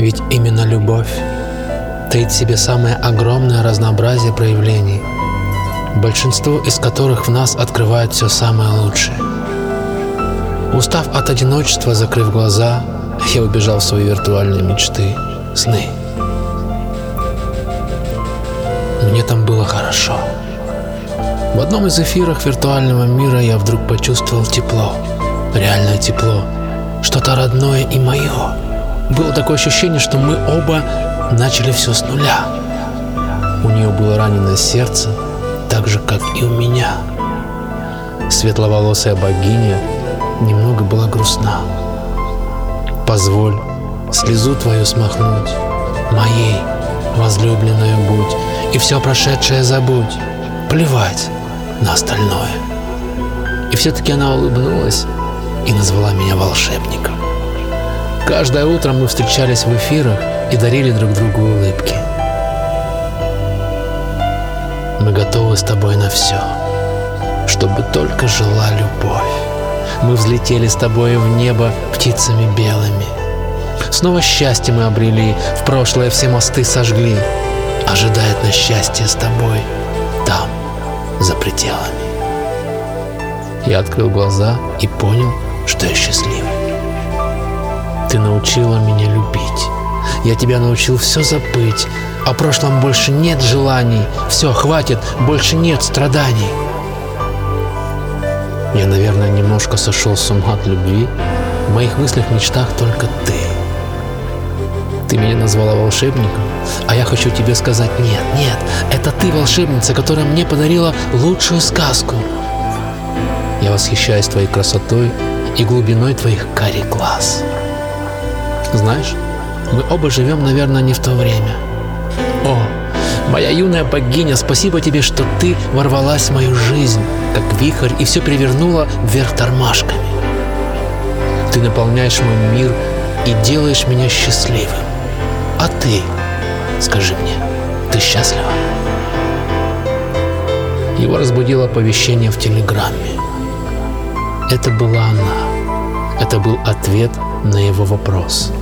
Ведь именно любовь таит в себе самое огромное разнообразие проявлений, большинство из которых в нас открывает все самое лучшее. Устав от одиночества, закрыв глаза, я убежал в свои виртуальные мечты, сны. Мне там было хорошо. В одном из эфиров виртуального мира я вдруг почувствовал тепло, реальное тепло, что-то родное и мое. Было такое ощущение, что мы оба начали все с нуля. У нее было раненое сердце, так же, как и у меня. Светловолосая богиня немного была грустна. Позволь слезу твою смахнуть, моей возлюбленная будь, и все прошедшее забудь, плевать на остальное. И все-таки она улыбнулась и назвала меня волшебником. Каждое утро мы встречались в эфирах и дарили друг другу улыбки. Мы готовы с тобой на все, чтобы только жила любовь. Мы взлетели с тобой в небо птицами белыми. Снова счастье мы обрели, в прошлое все мосты сожгли. Ожидает на счастье с тобой там, за пределами. Я открыл глаза и понял, что я счастливый. Ты научила меня любить. Я тебя научил все забыть. О прошлом больше нет желаний. Все, хватит, больше нет страданий. Я, наверное, немножко сошел с ума от любви. В моих мыслях, мечтах только ты. Ты меня назвала волшебником, а я хочу тебе сказать нет, нет, это ты волшебница, которая мне подарила лучшую сказку. Я восхищаюсь твоей красотой и глубиной твоих карих глаз. Знаешь, мы оба живем, наверное, не в то время. О, моя юная богиня, спасибо тебе, что ты ворвалась в мою жизнь, как вихрь, и все перевернула вверх тормашками. Ты наполняешь мой мир и делаешь меня счастливым. А ты, скажи мне, ты счастлива? Его разбудило оповещение в телеграмме. Это была она. Это был ответ на его вопрос.